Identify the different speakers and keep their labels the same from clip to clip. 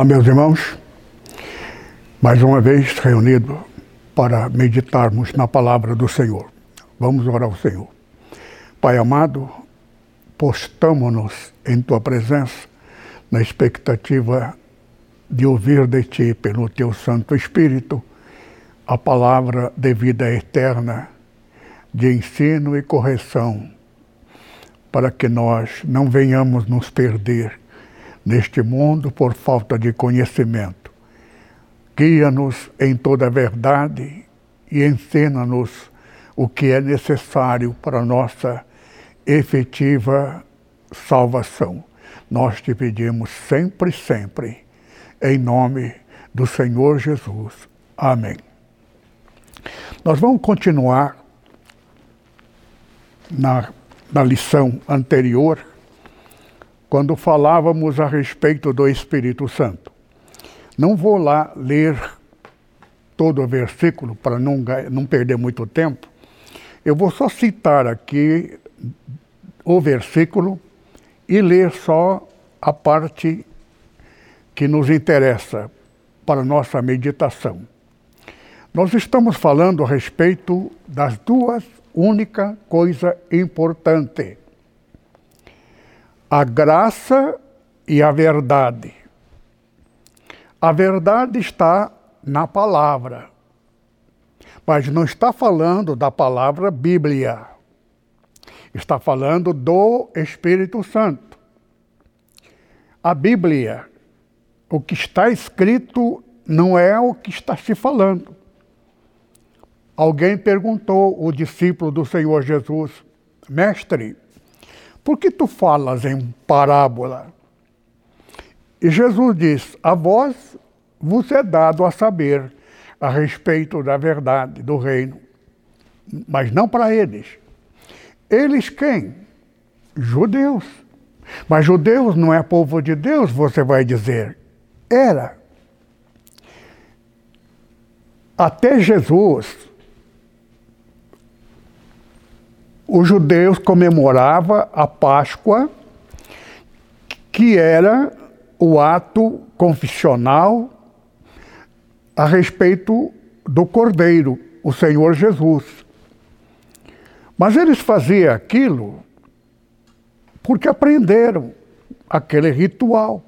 Speaker 1: Olá, meus irmãos. Mais uma vez reunidos para meditarmos na palavra do Senhor. Vamos orar ao Senhor. Pai amado, postamos-nos em tua presença na expectativa de ouvir de ti, pelo teu Santo Espírito, a palavra de vida eterna, de ensino e correção, para que nós não venhamos nos perder neste mundo por falta de conhecimento. Guia-nos em toda a verdade e ensina-nos o que é necessário para nossa efetiva salvação. Nós te pedimos sempre, sempre, em nome do Senhor Jesus. Amém. Nós vamos continuar na, na lição anterior quando falávamos a respeito do Espírito Santo. Não vou lá ler todo o versículo para não, não perder muito tempo. Eu vou só citar aqui o versículo e ler só a parte que nos interessa para nossa meditação. Nós estamos falando a respeito das duas únicas coisas importantes a graça e a verdade. A verdade está na palavra, mas não está falando da palavra Bíblia. Está falando do Espírito Santo. A Bíblia, o que está escrito, não é o que está se falando. Alguém perguntou o discípulo do Senhor Jesus, mestre, por que tu falas em parábola? E Jesus diz: A vós vos é dado a saber a respeito da verdade do reino, mas não para eles. Eles quem? Judeus. Mas judeus não é povo de Deus, você vai dizer. Era. Até Jesus, os judeus comemoravam a Páscoa, que era o ato confissional a respeito do Cordeiro, o Senhor Jesus. Mas eles faziam aquilo porque aprenderam aquele ritual.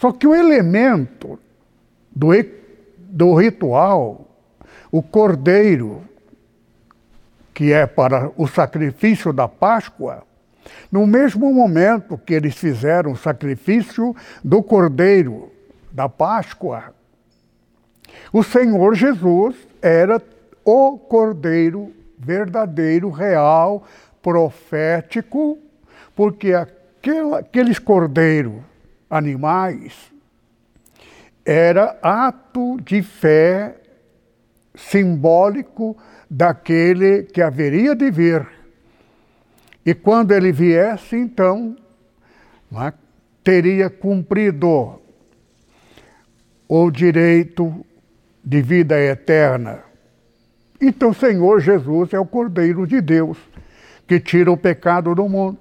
Speaker 1: Só que o elemento do, do ritual, o cordeiro, que é para o sacrifício da Páscoa, no mesmo momento que eles fizeram o sacrifício do Cordeiro da Páscoa, o Senhor Jesus era o Cordeiro verdadeiro, real, profético, porque aqueles cordeiros animais era ato de fé simbólico daquele que haveria de vir. E quando ele viesse, então, é, teria cumprido o direito de vida eterna. Então, Senhor Jesus é o Cordeiro de Deus que tira o pecado do mundo.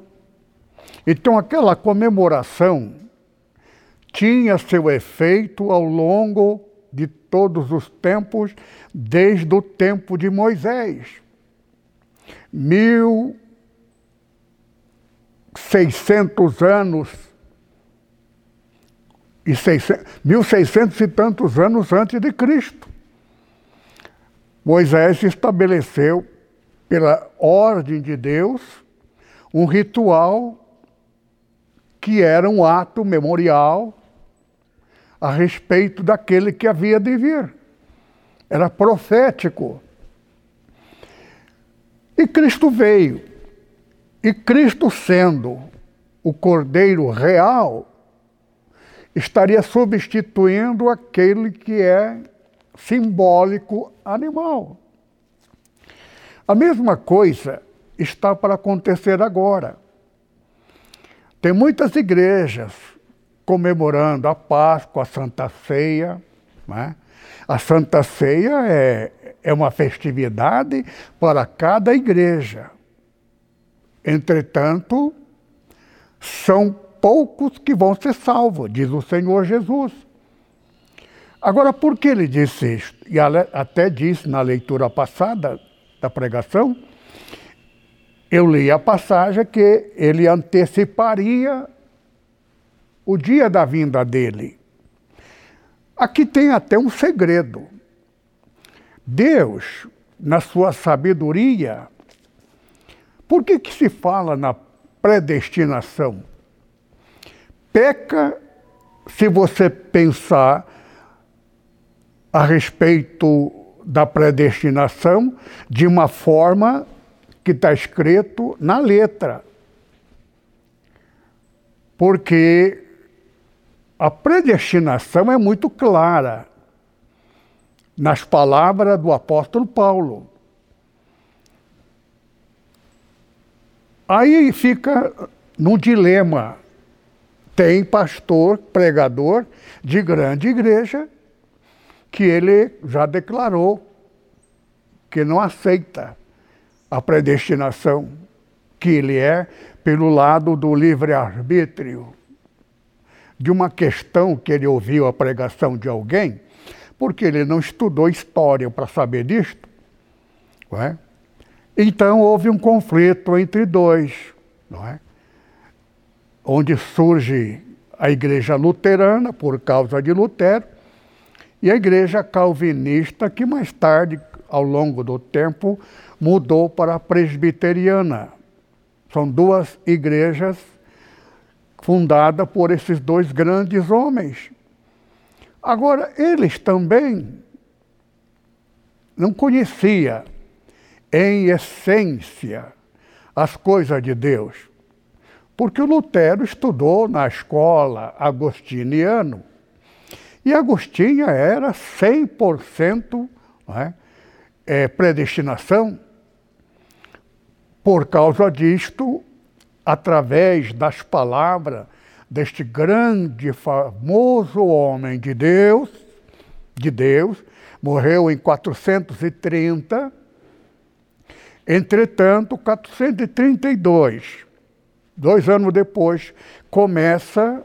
Speaker 1: Então, aquela comemoração tinha seu efeito ao longo de todos os tempos, desde o tempo de Moisés. Mil seiscentos anos e mil seiscentos e tantos anos antes de Cristo. Moisés estabeleceu, pela ordem de Deus, um ritual que era um ato memorial a respeito daquele que havia de vir. Era profético. E Cristo veio. E Cristo, sendo o Cordeiro real, estaria substituindo aquele que é simbólico animal. A mesma coisa está para acontecer agora. Tem muitas igrejas comemorando a Páscoa, a Santa Ceia. Né? A Santa Ceia é, é uma festividade para cada igreja. Entretanto, são poucos que vão ser salvos, diz o Senhor Jesus. Agora, por que ele disse isso? E até disse na leitura passada da pregação, eu li a passagem que ele anteciparia o dia da vinda dele. Aqui tem até um segredo. Deus, na sua sabedoria, por que, que se fala na predestinação? Peca se você pensar a respeito da predestinação de uma forma que está escrito na letra. Porque a predestinação é muito clara nas palavras do apóstolo Paulo. Aí fica num dilema. Tem pastor, pregador de grande igreja, que ele já declarou que não aceita a predestinação, que ele é pelo lado do livre-arbítrio, de uma questão que ele ouviu a pregação de alguém, porque ele não estudou história para saber disto. Não é? Então houve um conflito entre dois, não é? onde surge a igreja luterana, por causa de Lutero, e a igreja calvinista, que mais tarde, ao longo do tempo, mudou para a presbiteriana. São duas igrejas fundadas por esses dois grandes homens. Agora, eles também não conheciam, em essência, as coisas de Deus. Porque o Lutero estudou na escola agostiniano. E Agostinho era 100% é, é, predestinação. Por causa disto, através das palavras deste grande, famoso homem de Deus, de Deus, morreu em 430. Entretanto, 432, dois anos depois, começa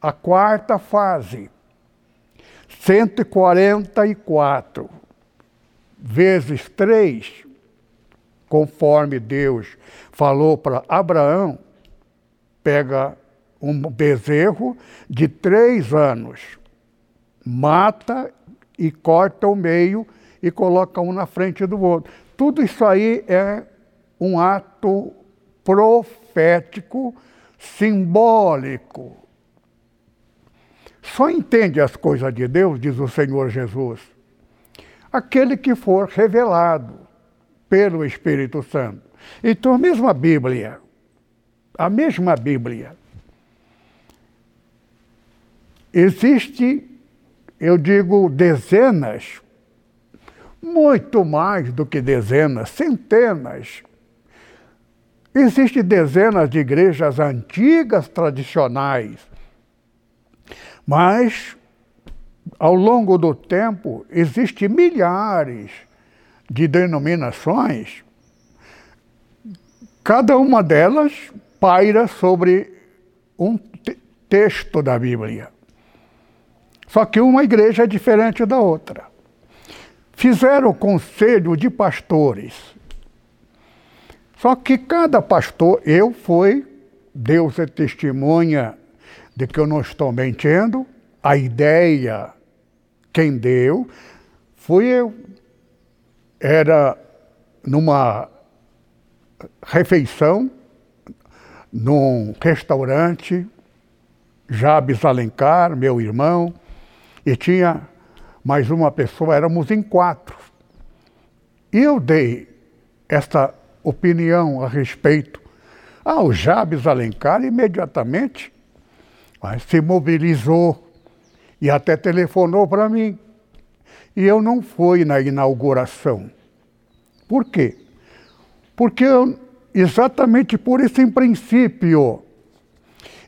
Speaker 1: a quarta fase, 144 vezes três, conforme Deus falou para Abraão, pega um bezerro de três anos, mata e corta o meio e coloca um na frente do outro. Tudo isso aí é um ato profético, simbólico. Só entende as coisas de Deus, diz o Senhor Jesus, aquele que for revelado pelo Espírito Santo. Então, a mesma Bíblia, a mesma Bíblia, existe, eu digo, dezenas, muito mais do que dezenas, centenas. Existem dezenas de igrejas antigas, tradicionais, mas ao longo do tempo existem milhares de denominações, cada uma delas paira sobre um te texto da Bíblia. Só que uma igreja é diferente da outra. Fizeram o conselho de pastores. Só que cada pastor, eu fui, Deus é testemunha de que eu não estou mentindo, a ideia, quem deu, fui eu era numa refeição, num restaurante, Jabes Alencar, meu irmão, e tinha mais uma pessoa, éramos em quatro. E eu dei esta opinião a respeito ao Jabes Alencar imediatamente se mobilizou e até telefonou para mim. E eu não fui na inauguração. Por quê? Porque exatamente por esse princípio.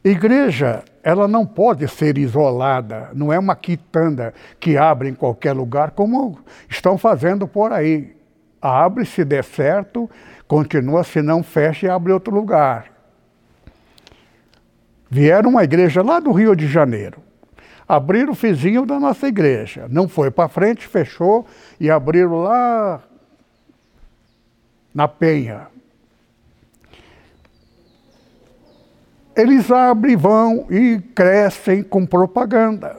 Speaker 1: Igreja, ela não pode ser isolada, não é uma quitanda que abre em qualquer lugar, como estão fazendo por aí. Abre se der certo, continua, se não fecha e abre outro lugar. Vieram uma igreja lá do Rio de Janeiro. Abriram o vizinho da nossa igreja. Não foi para frente, fechou e abriram lá na Penha. Eles abrem, vão e crescem com propaganda.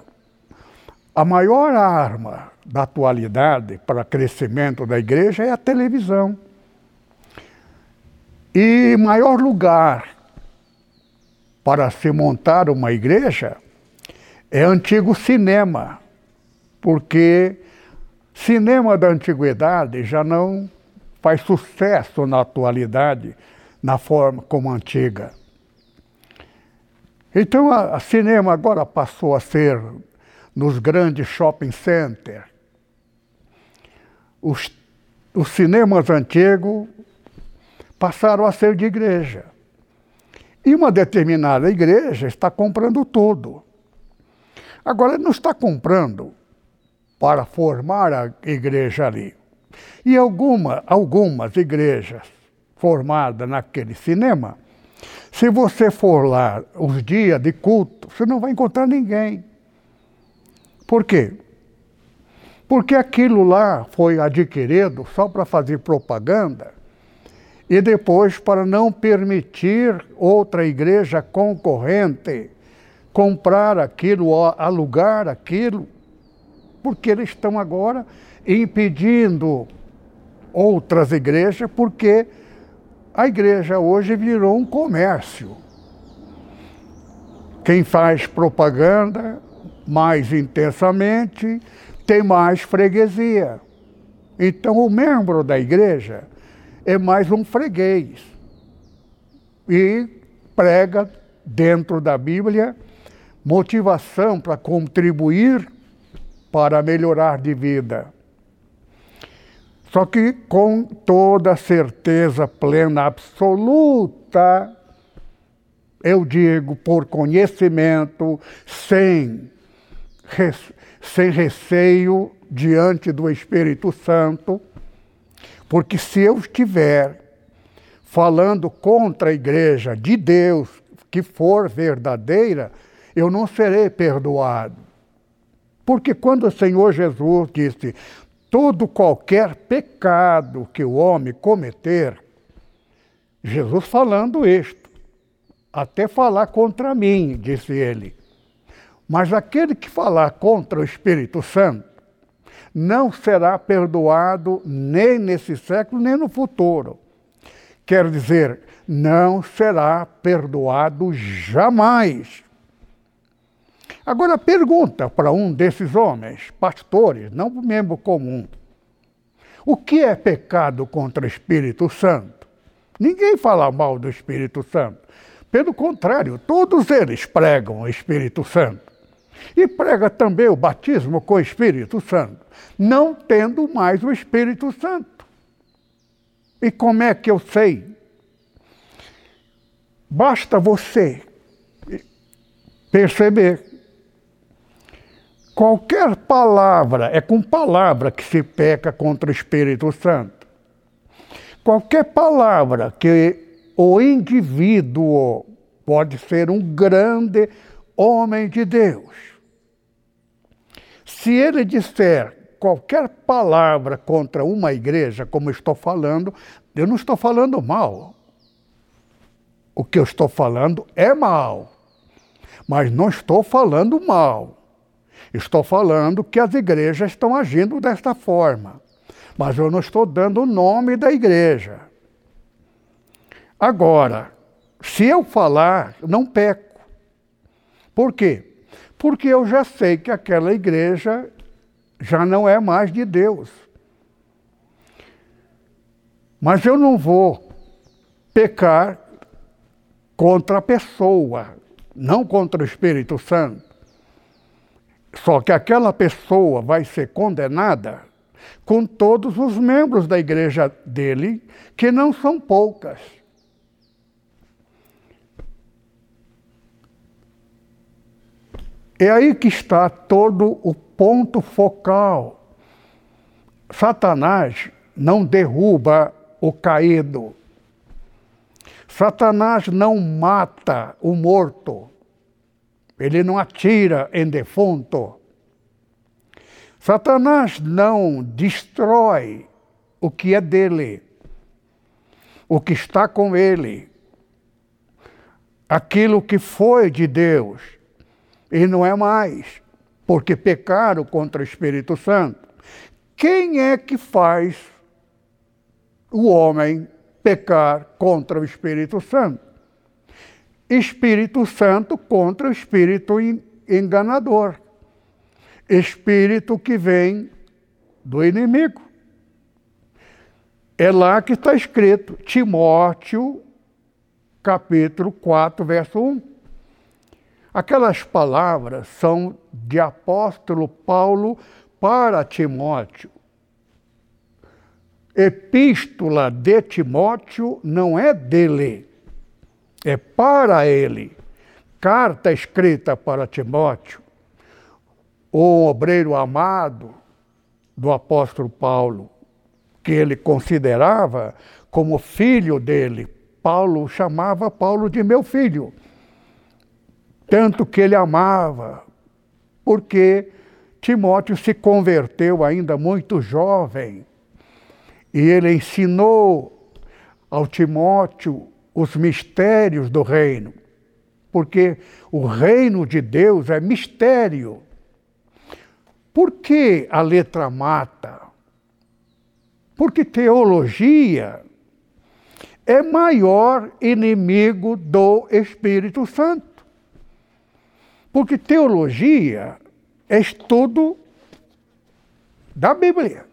Speaker 1: A maior arma da atualidade para crescimento da igreja é a televisão. E maior lugar para se montar uma igreja é antigo cinema, porque cinema da antiguidade já não faz sucesso na atualidade na forma como antiga. Então a cinema agora passou a ser nos grandes shopping centers. Os, os cinemas antigos passaram a ser de igreja. E uma determinada igreja está comprando tudo. Agora, não está comprando para formar a igreja ali. E alguma, algumas igrejas formadas naquele cinema, se você for lá os dias de culto, você não vai encontrar ninguém. Por quê? Porque aquilo lá foi adquirido só para fazer propaganda e depois para não permitir outra igreja concorrente comprar aquilo, alugar aquilo, porque eles estão agora impedindo outras igrejas, porque a igreja hoje virou um comércio. Quem faz propaganda mais intensamente tem mais freguesia. Então, o membro da igreja é mais um freguês. E prega dentro da Bíblia motivação para contribuir para melhorar de vida. Só que com toda certeza plena, absoluta, eu digo por conhecimento, sem, sem receio diante do Espírito Santo, porque se eu estiver falando contra a igreja de Deus, que for verdadeira, eu não serei perdoado. Porque quando o Senhor Jesus disse: todo qualquer pecado que o homem cometer, Jesus falando isto, até falar contra mim, disse ele. Mas aquele que falar contra o Espírito Santo, não será perdoado nem nesse século, nem no futuro. Quer dizer, não será perdoado jamais. Agora pergunta para um desses homens, pastores, não membro comum, o que é pecado contra o Espírito Santo? Ninguém fala mal do Espírito Santo. Pelo contrário, todos eles pregam o Espírito Santo. E prega também o batismo com o Espírito Santo, não tendo mais o Espírito Santo. E como é que eu sei? Basta você perceber. Qualquer palavra, é com palavra que se peca contra o Espírito Santo. Qualquer palavra que o indivíduo pode ser um grande homem de Deus. Se ele disser qualquer palavra contra uma igreja, como estou falando, eu não estou falando mal. O que eu estou falando é mal. Mas não estou falando mal. Estou falando que as igrejas estão agindo desta forma. Mas eu não estou dando o nome da igreja. Agora, se eu falar, não peco. Por quê? Porque eu já sei que aquela igreja já não é mais de Deus. Mas eu não vou pecar contra a pessoa, não contra o Espírito Santo. Só que aquela pessoa vai ser condenada com todos os membros da igreja dele, que não são poucas. É aí que está todo o ponto focal. Satanás não derruba o caído. Satanás não mata o morto. Ele não atira em defunto. Satanás não destrói o que é dele, o que está com ele, aquilo que foi de Deus e não é mais, porque pecaram contra o Espírito Santo. Quem é que faz o homem pecar contra o Espírito Santo? Espírito Santo contra o espírito enganador. Espírito que vem do inimigo. É lá que está escrito, Timóteo, capítulo 4, verso 1. Aquelas palavras são de apóstolo Paulo para Timóteo. Epístola de Timóteo não é dele, é para ele. Carta escrita para Timóteo, o obreiro amado do apóstolo Paulo, que ele considerava como filho dele. Paulo chamava Paulo de meu filho. Tanto que ele amava, porque Timóteo se converteu ainda muito jovem e ele ensinou ao Timóteo os mistérios do reino, porque o reino de Deus é mistério. Por que a letra mata? Porque teologia é maior inimigo do Espírito Santo. Porque teologia é estudo da Bíblia.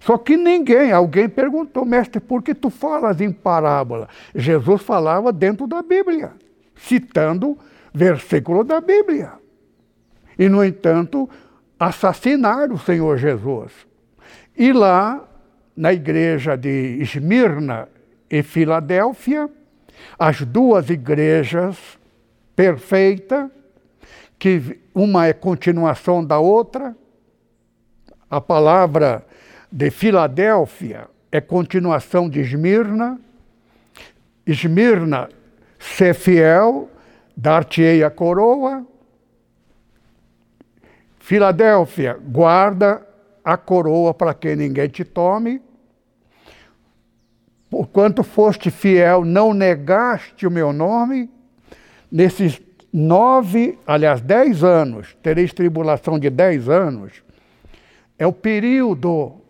Speaker 1: Só que ninguém, alguém perguntou, mestre, por que tu falas em parábola? Jesus falava dentro da Bíblia, citando versículo da Bíblia. E, no entanto, assassinaram o Senhor Jesus. E lá, na igreja de Esmirna e Filadélfia, as duas igrejas perfeitas, que uma é continuação da outra, a palavra de Filadélfia é continuação de Esmirna. Esmirna, ser fiel, dar-te-ei a coroa. Filadélfia, guarda a coroa para que ninguém te tome. Porquanto foste fiel, não negaste o meu nome. Nesses nove, aliás, dez anos, tereis tribulação de dez anos, é o período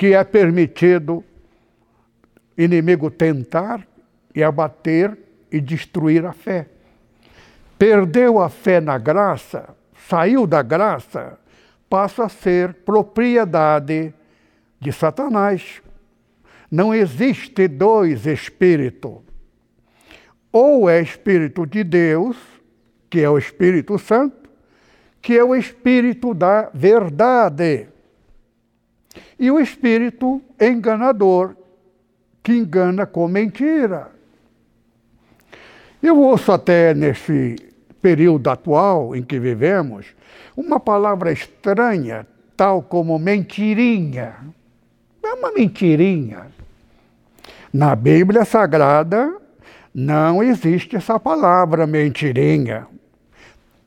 Speaker 1: que é permitido inimigo tentar e abater e destruir a fé. Perdeu a fé na graça, saiu da graça, passa a ser propriedade de Satanás. Não existe dois espíritos. Ou é espírito de Deus, que é o Espírito Santo, que é o espírito da verdade e o espírito enganador, que engana com mentira. Eu ouço até nesse período atual em que vivemos uma palavra estranha, tal como mentirinha. É uma mentirinha. Na Bíblia Sagrada não existe essa palavra mentirinha.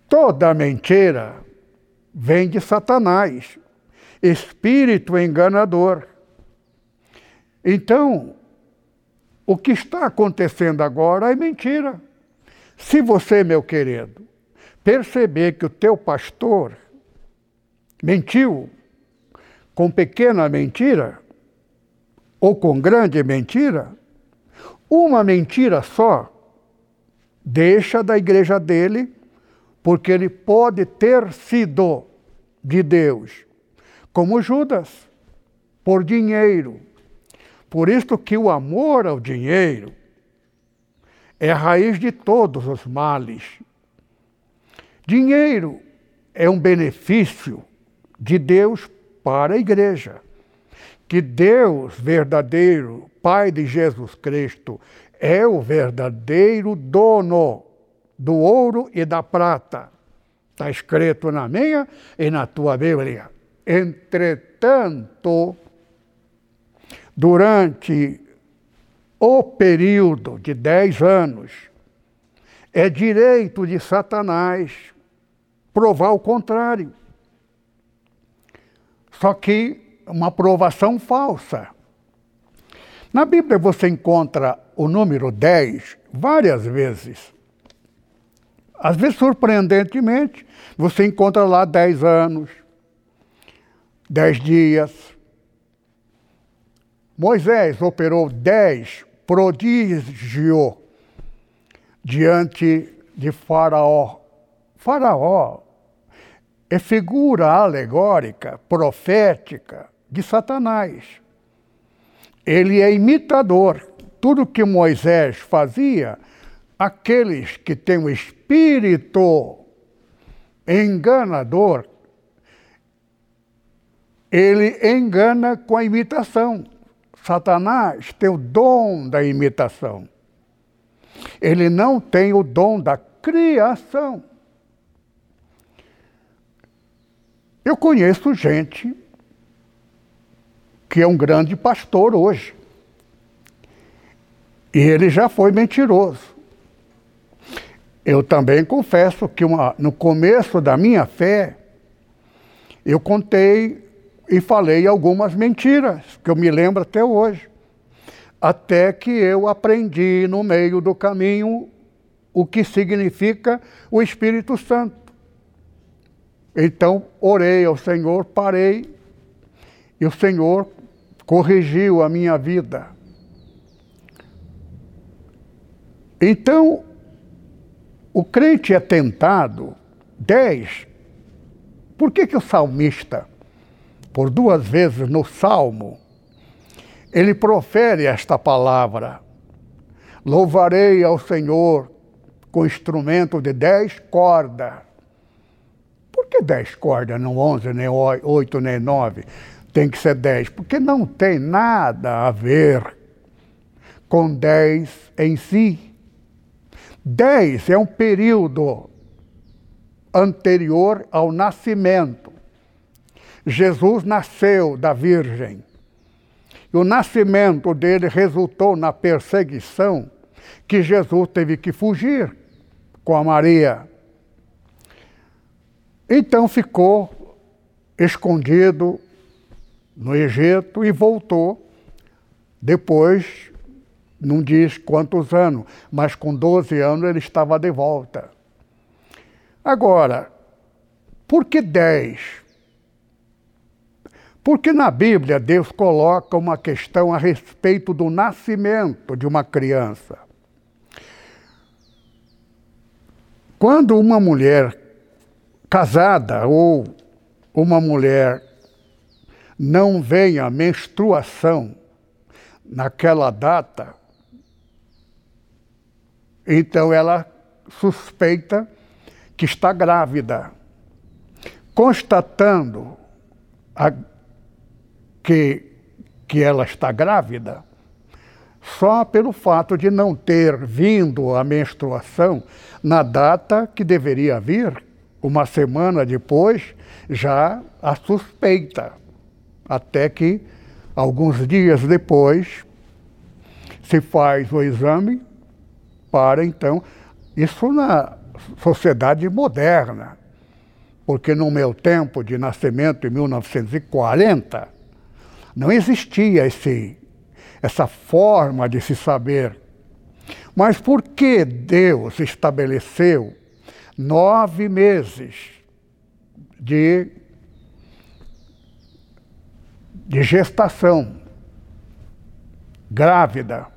Speaker 1: Toda mentira vem de Satanás espírito enganador. Então, o que está acontecendo agora é mentira. Se você, meu querido, perceber que o teu pastor mentiu com pequena mentira ou com grande mentira, uma mentira só deixa da igreja dele, porque ele pode ter sido de Deus como Judas, por dinheiro. Por isso que o amor ao dinheiro é a raiz de todos os males. Dinheiro é um benefício de Deus para a igreja. Que Deus verdadeiro, Pai de Jesus Cristo, é o verdadeiro dono do ouro e da prata. Está escrito na minha e na tua Bíblia. Entretanto, durante o período de dez anos, É direito de Satanás provar o contrário. Só que uma provação falsa. Na Bíblia você encontra o número 10 várias vezes. Às vezes, surpreendentemente, você encontra lá 10 anos, 10 dias. Moisés operou 10 prodígio diante de Faraó. Faraó é figura alegórica, profética de Satanás. Ele é imitador. Tudo que Moisés fazia, aqueles que têm o espírito enganador, ele engana com a imitação. Satanás tem o dom da imitação. Ele não tem o dom da criação. Eu conheço gente que é um grande pastor hoje. E ele já foi mentiroso. Eu também confesso que uma, no começo da minha fé, eu contei e falei algumas mentiras, que eu me lembro até hoje. Até que eu aprendi no meio do caminho o que significa o Espírito Santo. Então, orei ao Senhor, parei, e o Senhor corrigiu a minha vida. Então, o crente é tentado, dez. Por que, que o salmista, por duas vezes no Salmo, ele profere esta palavra: Louvarei ao Senhor com instrumento de dez cordas. Por que dez cordas, não onze, nem oito, nem nove? Tem que ser dez, porque não tem nada a ver com dez em si. Dez é um período anterior ao nascimento. Jesus nasceu da Virgem. E o nascimento dele resultou na perseguição que Jesus teve que fugir com a Maria. Então ficou escondido no Egito e voltou depois não diz quantos anos, mas com 12 anos ele estava de volta. Agora, por que 10? Porque na Bíblia Deus coloca uma questão a respeito do nascimento de uma criança. Quando uma mulher casada ou uma mulher não vem a menstruação naquela data, então ela suspeita que está grávida. Constatando a, que, que ela está grávida, só pelo fato de não ter vindo a menstruação na data que deveria vir, uma semana depois, já a suspeita. Até que, alguns dias depois, se faz o exame para, então, isso na sociedade moderna. Porque no meu tempo de nascimento, em 1940, não existia esse, essa forma de se saber. Mas por que Deus estabeleceu nove meses de, de gestação grávida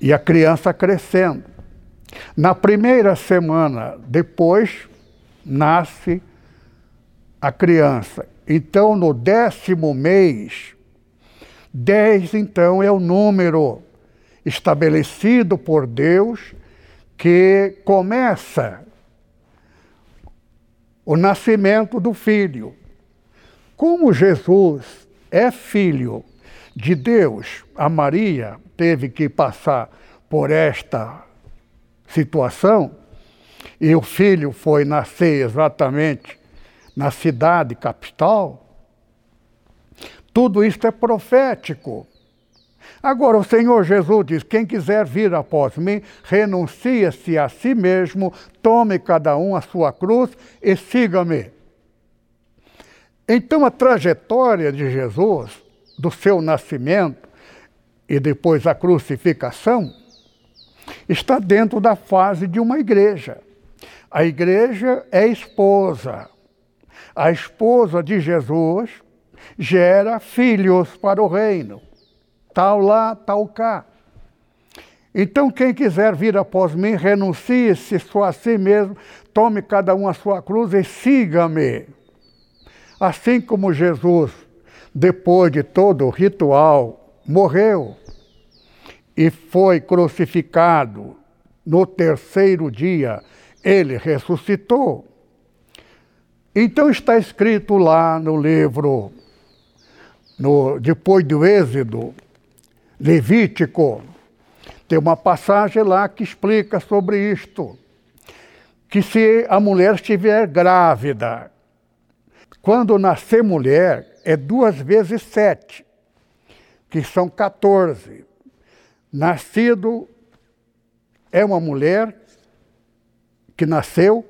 Speaker 1: e a criança crescendo? Na primeira semana depois, nasce a criança. Então, no décimo mês, dez, então, é o número estabelecido por Deus que começa o nascimento do filho. Como Jesus é filho de Deus, a Maria teve que passar por esta situação, e o filho foi nascer exatamente na cidade capital, tudo isso é profético. Agora, o Senhor Jesus diz: quem quiser vir após mim, renuncie-se a si mesmo, tome cada um a sua cruz e siga-me. Então, a trajetória de Jesus, do seu nascimento e depois a crucificação, está dentro da fase de uma igreja. A igreja é esposa. A esposa de Jesus gera filhos para o reino tal lá, tal cá. Então, quem quiser vir após mim, renuncie-se só a si mesmo, tome cada um a sua cruz e siga-me. Assim como Jesus, depois de todo o ritual, morreu e foi crucificado, no terceiro dia ele ressuscitou. Então está escrito lá no livro, no, depois do Êxodo, Levítico. Tem uma passagem lá que explica sobre isto. Que se a mulher estiver grávida, quando nascer mulher, é duas vezes sete, que são 14. Nascido é uma mulher que nasceu,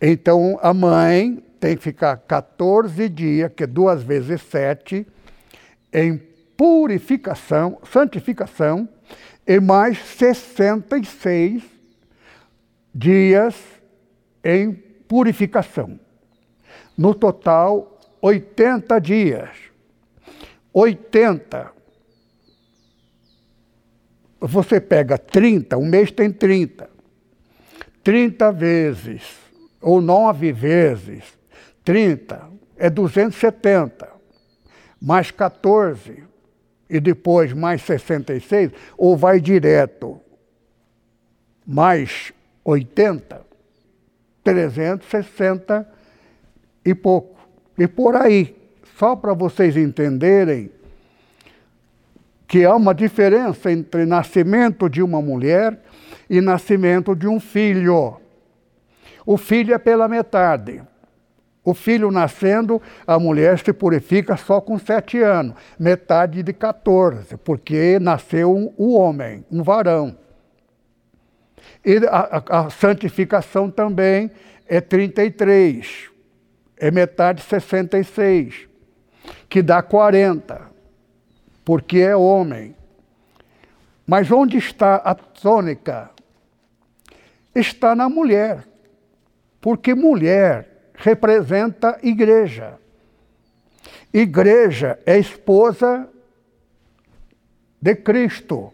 Speaker 1: então a mãe tem que ficar 14 dias, que é duas vezes sete, em purificação, santificação, e mais 66 dias em purificação. No total, 80 dias. 80. Você pega 30, um mês tem 30. 30 vezes, ou 9 vezes, 30 é 270. Mais 14, e depois mais 66, ou vai direto mais 80, 360 e pouco. E por aí, só para vocês entenderem que há uma diferença entre nascimento de uma mulher e nascimento de um filho. O filho é pela metade. O filho nascendo, a mulher se purifica só com sete anos, metade de 14, porque nasceu o homem, um varão. E a, a, a santificação também é 33, é metade de 66, que dá 40, porque é homem. Mas onde está a tônica? Está na mulher, porque mulher representa igreja. Igreja é esposa de Cristo.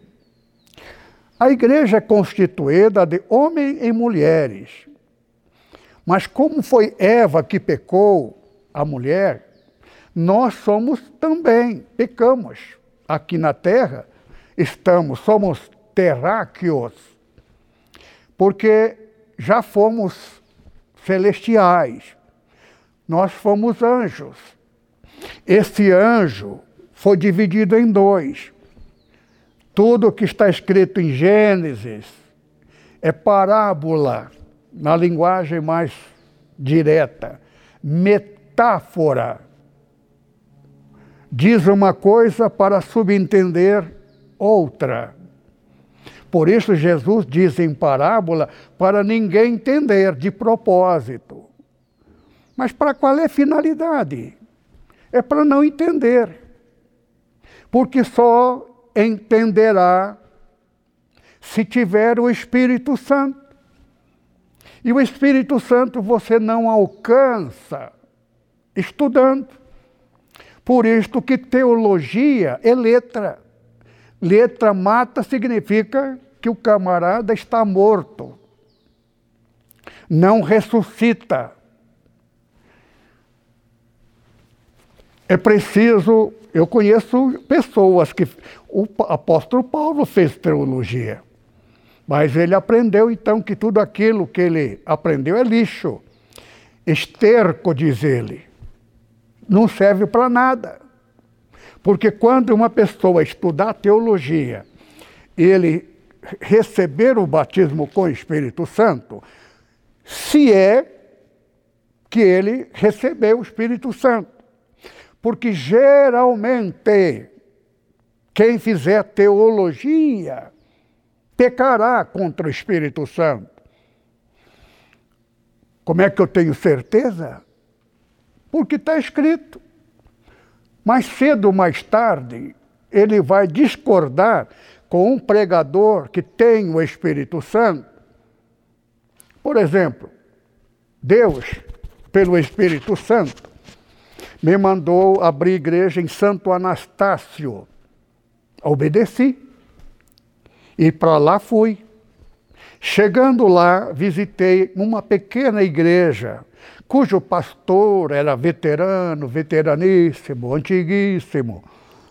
Speaker 1: A igreja é constituída de homens e mulheres. Mas como foi Eva que pecou, a mulher, nós somos também, pecamos. Aqui na terra, estamos, somos terráqueos, porque já fomos celestiais nós fomos anjos. Esse anjo foi dividido em dois. Tudo que está escrito em Gênesis é parábola, na linguagem mais direta, metáfora. Diz uma coisa para subentender outra. Por isso, Jesus diz em parábola para ninguém entender de propósito. Mas para qual é a finalidade? É para não entender. Porque só entenderá se tiver o Espírito Santo. E o Espírito Santo você não alcança estudando. Por isto que teologia é letra. Letra mata significa que o camarada está morto. Não ressuscita. É preciso. Eu conheço pessoas que. O apóstolo Paulo fez teologia, mas ele aprendeu então que tudo aquilo que ele aprendeu é lixo. Esterco, diz ele, não serve para nada. Porque quando uma pessoa estudar teologia, ele receber o batismo com o Espírito Santo, se é que ele recebeu o Espírito Santo. Porque geralmente Quem fizer teologia pecará contra o Espírito Santo. Como é que eu tenho certeza? Porque está escrito. Mais cedo ou mais tarde, ele vai discordar com um pregador que tem o Espírito Santo. Por exemplo, Deus, pelo Espírito Santo, me mandou abrir igreja em Santo Anastácio. Obedeci. E para lá fui. Chegando lá, visitei uma pequena igreja, cujo pastor era veterano, veteraníssimo, antiguíssimo,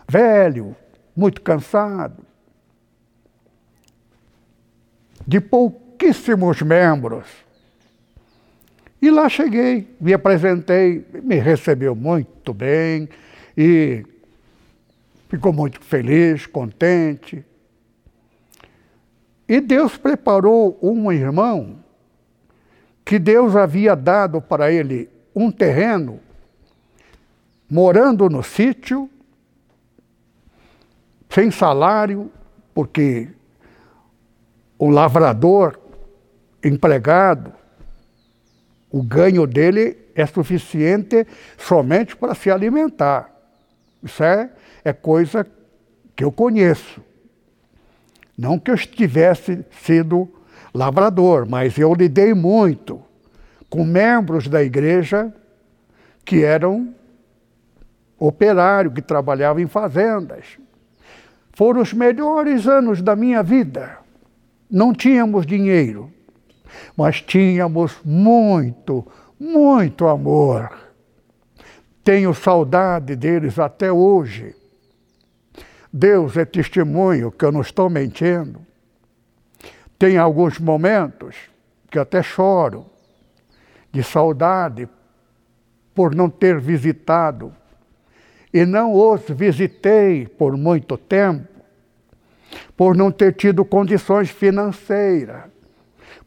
Speaker 1: velho, muito cansado, de pouquíssimos membros. E lá cheguei, me apresentei, me recebeu muito bem e ficou muito feliz, contente. E Deus preparou um irmão que Deus havia dado para ele um terreno, morando no sítio, sem salário, porque o lavrador empregado, o ganho dele é suficiente somente para se alimentar. Isso é, é coisa que eu conheço. Não que eu tivesse sido lavrador, mas eu lidei muito com membros da igreja que eram operários, que trabalhavam em fazendas. Foram os melhores anos da minha vida. Não tínhamos dinheiro, mas tínhamos muito, muito amor. Tenho saudade deles até hoje. Deus é testemunho que eu não estou mentindo. Tem alguns momentos que até choro de saudade por não ter visitado e não os visitei por muito tempo, por não ter tido condições financeiras,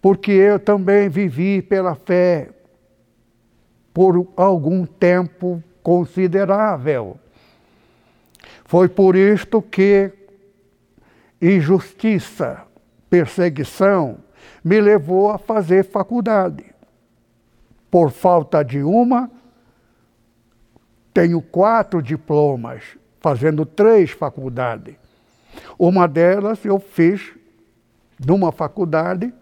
Speaker 1: porque eu também vivi pela fé por algum tempo considerável. Foi por isto que injustiça, perseguição, me levou a fazer faculdade. Por falta de uma, tenho quatro diplomas, fazendo três faculdades. Uma delas eu fiz numa faculdade,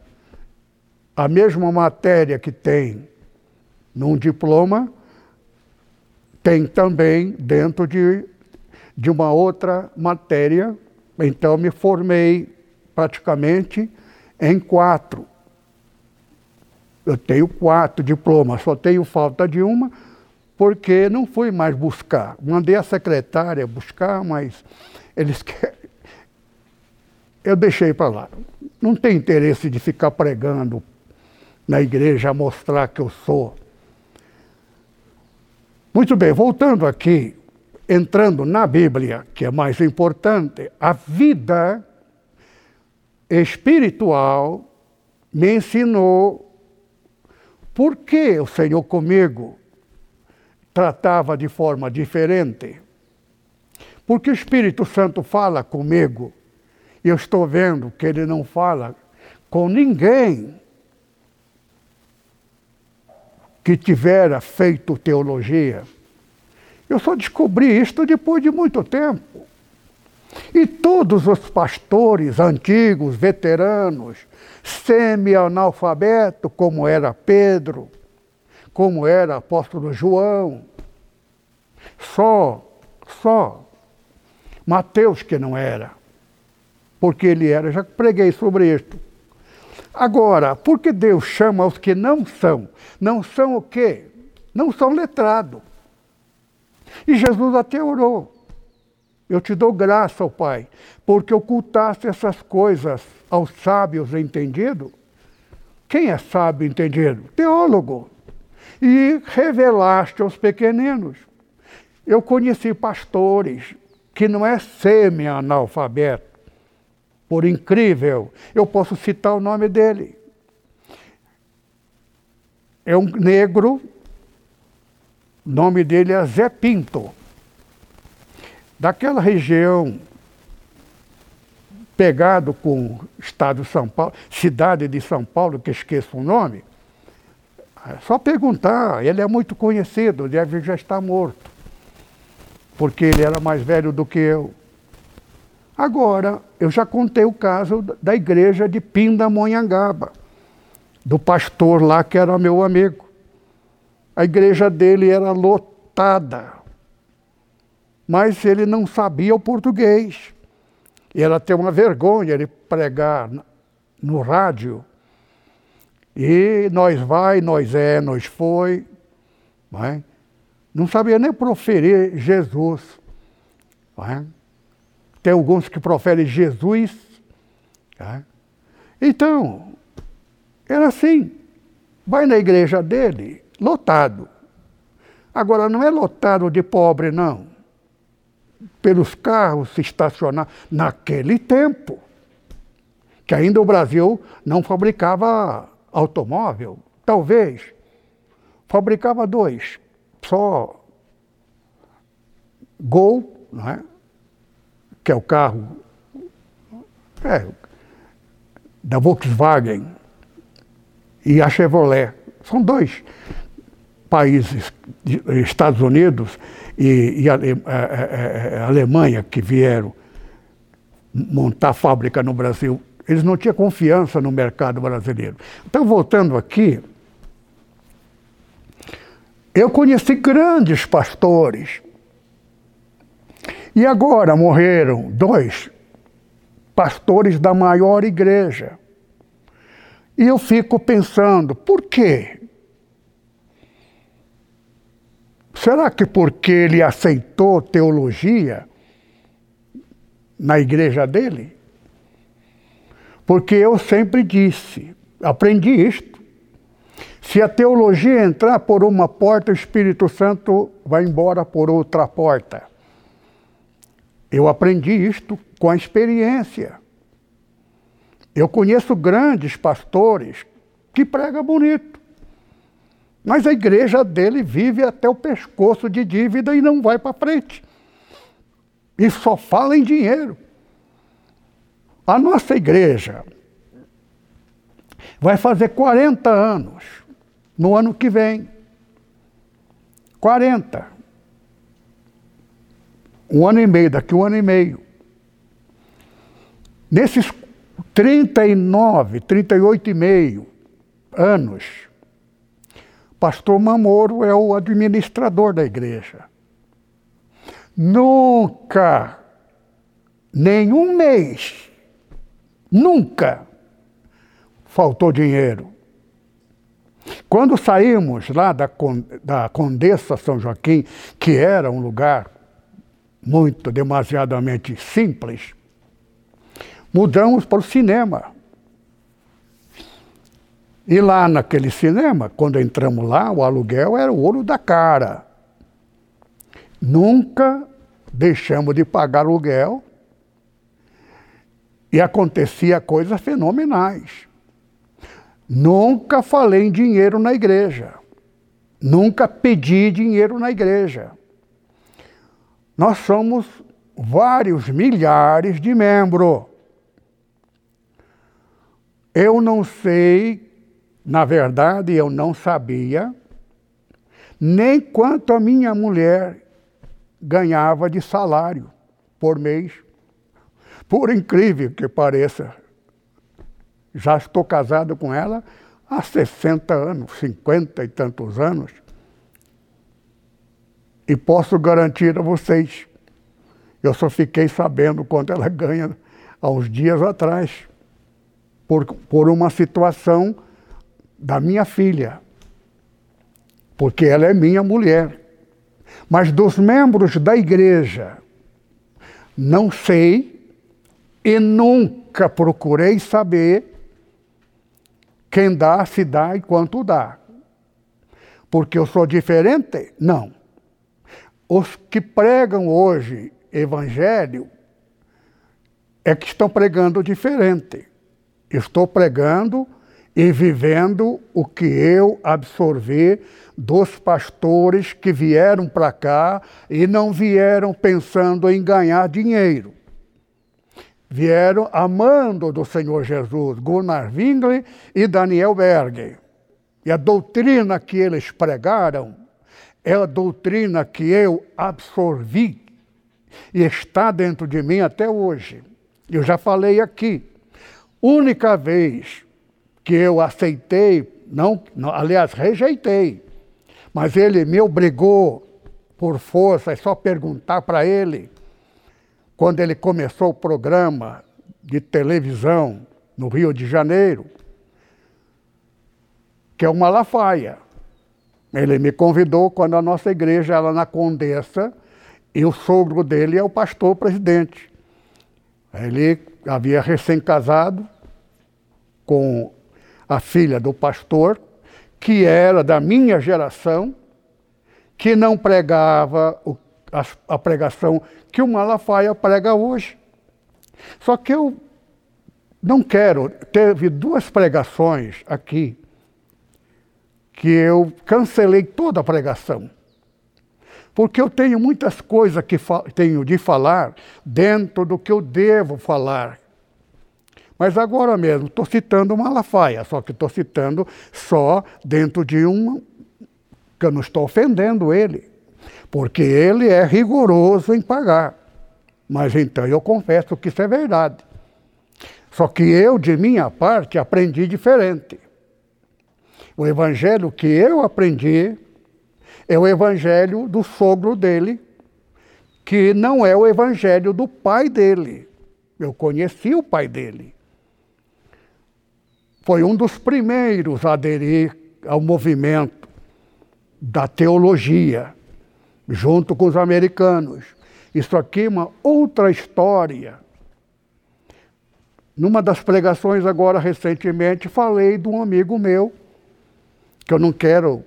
Speaker 1: a mesma matéria que tem num diploma, tem também dentro de de uma outra matéria, então me formei praticamente em quatro. Eu tenho quatro diplomas, só tenho falta de uma, porque não fui mais buscar. Mandei a secretária buscar, mas eles querem. Eu deixei para lá. Não tem interesse de ficar pregando na igreja, mostrar que eu sou. Muito bem, voltando aqui entrando na Bíblia, que é mais importante, a vida espiritual me ensinou por que o Senhor comigo tratava de forma diferente. Porque o Espírito Santo fala comigo e eu estou vendo que ele não fala com ninguém que tivera feito teologia. Eu só descobri isto depois de muito tempo. E todos os pastores antigos, veteranos, semi-analfabeto, como era Pedro, como era apóstolo João, só, só Mateus que não era, porque ele era, já preguei sobre isto. Agora, por que Deus chama os que não são? Não são o quê? Não são letrados. E Jesus até orou. Eu te dou graça, ó Pai, porque ocultaste essas coisas aos sábios entendidos. Quem é sábio entendido? Teólogo. E revelaste aos pequeninos. Eu conheci pastores que não é semi-analfabeto. Por incrível, eu posso citar o nome dele. É um negro o nome dele é Zé Pinto. Daquela região pegado com o estado de São Paulo, cidade de São Paulo, que esqueço o nome. É só perguntar, ele é muito conhecido, deve já estar morto. Porque ele era mais velho do que eu. Agora, eu já contei o caso da igreja de Pindamonhangaba, do pastor lá que era meu amigo. A igreja dele era lotada, mas ele não sabia o português. E era ter uma vergonha de pregar no rádio. E nós vai, nós é, nós foi. Não, é? não sabia nem proferir Jesus. É? Tem alguns que proferem Jesus. É? Então, era assim. Vai na igreja dele, lotado. Agora, não é lotado de pobre, não pelos carros se estacionar naquele tempo, que ainda o Brasil não fabricava automóvel, talvez fabricava dois, só Gol, não é? Que é o carro é, da Volkswagen, e a Chevrolet. São dois países, Estados Unidos e, e a, a, a, a Alemanha, que vieram montar fábrica no Brasil, eles não tinham confiança no mercado brasileiro. Então, voltando aqui, eu conheci grandes pastores. E agora morreram dois pastores da maior igreja. E eu fico pensando, por quê? Será que porque ele aceitou teologia na igreja dele? Porque eu sempre disse, aprendi isto. Se a teologia entrar por uma porta, o Espírito Santo vai embora por outra porta. Eu aprendi isto com a experiência. Eu conheço grandes pastores que pregam bonito. Mas a igreja dele vive até o pescoço de dívida e não vai para frente. E só fala em dinheiro. A nossa igreja vai fazer 40 anos no ano que vem. 40. Um ano e meio, daqui um ano e meio. Nesses 39, 38 e meio anos, Pastor Mamoro é o administrador da igreja. Nunca, nenhum mês, nunca faltou dinheiro. Quando saímos lá da, da Condessa São Joaquim, que era um lugar muito demasiadamente simples, mudamos para o cinema. E lá naquele cinema, quando entramos lá, o aluguel era o ouro da cara. Nunca deixamos de pagar aluguel e acontecia coisas fenomenais. Nunca falei em dinheiro na igreja. Nunca pedi dinheiro na igreja. Nós somos vários milhares de membros. Eu não sei na verdade, eu não sabia nem quanto a minha mulher ganhava de salário por mês. Por incrível que pareça, já estou casado com ela há 60 anos, 50 e tantos anos. E posso garantir a vocês, eu só fiquei sabendo quanto ela ganha há uns dias atrás, por, por uma situação da minha filha, porque ela é minha mulher. Mas dos membros da igreja, não sei e nunca procurei saber quem dá, se dá e quanto dá. Porque eu sou diferente? Não. Os que pregam hoje evangelho é que estão pregando diferente. Estou pregando e vivendo o que eu absorvi dos pastores que vieram para cá e não vieram pensando em ganhar dinheiro. vieram amando do Senhor Jesus, Gunnar Wingli e Daniel Berger. E a doutrina que eles pregaram é a doutrina que eu absorvi e está dentro de mim até hoje. Eu já falei aqui. Única vez que eu aceitei, não, não aliás, rejeitei, mas ele me obrigou por força, é só perguntar para ele, quando ele começou o programa de televisão no Rio de Janeiro, que é o Malafaia. Ele me convidou quando a nossa igreja era na Condessa e o sogro dele é o pastor presidente. Ele havia recém-casado com a filha do pastor, que era da minha geração, que não pregava a, pregação que o Malafaia prega hoje. Só que eu não quero. Teve duas pregações aqui que eu cancelei toda a pregação. Porque eu tenho muitas coisas que tenho de falar dentro do que eu devo falar. Mas agora mesmo, estou citando Malafaia, só que estou citando só dentro de um. que eu não estou ofendendo ele, porque ele é rigoroso em pagar. Mas então eu confesso que isso é verdade. Só que eu, de minha parte, aprendi diferente. O evangelho que eu aprendi é o evangelho do sogro dele, que não é o evangelho do pai dele. Eu conheci o pai dele. Foi um dos primeiros a aderir ao movimento da teologia, junto com os americanos. Isso aqui é uma outra história. Numa das pregações agora recentemente falei de um amigo meu que eu não quero,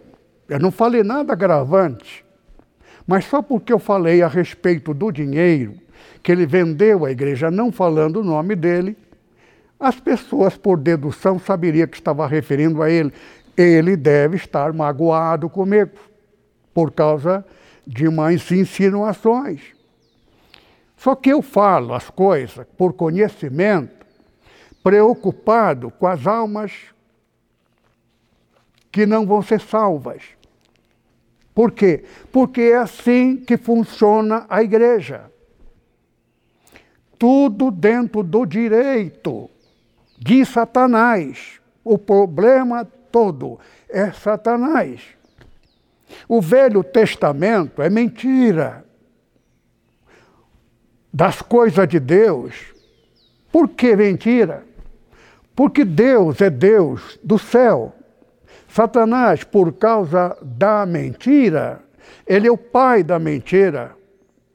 Speaker 1: eu não falei nada gravante, mas só porque eu falei a respeito do dinheiro que ele vendeu à igreja, não falando o nome dele, as pessoas, por dedução, saberiam que estava referindo a ele. Ele deve estar magoado comigo, por causa de umas insinuações. Só que eu falo as coisas por conhecimento, preocupado com as almas que não vão ser salvas. Por quê? Porque é assim que funciona a igreja. Tudo dentro do direito de Satanás. O problema todo é Satanás. O Velho Testamento é mentira das coisas de Deus. Por que mentira? Porque Deus é Deus do céu. Satanás, por causa da mentira, ele é o pai da mentira.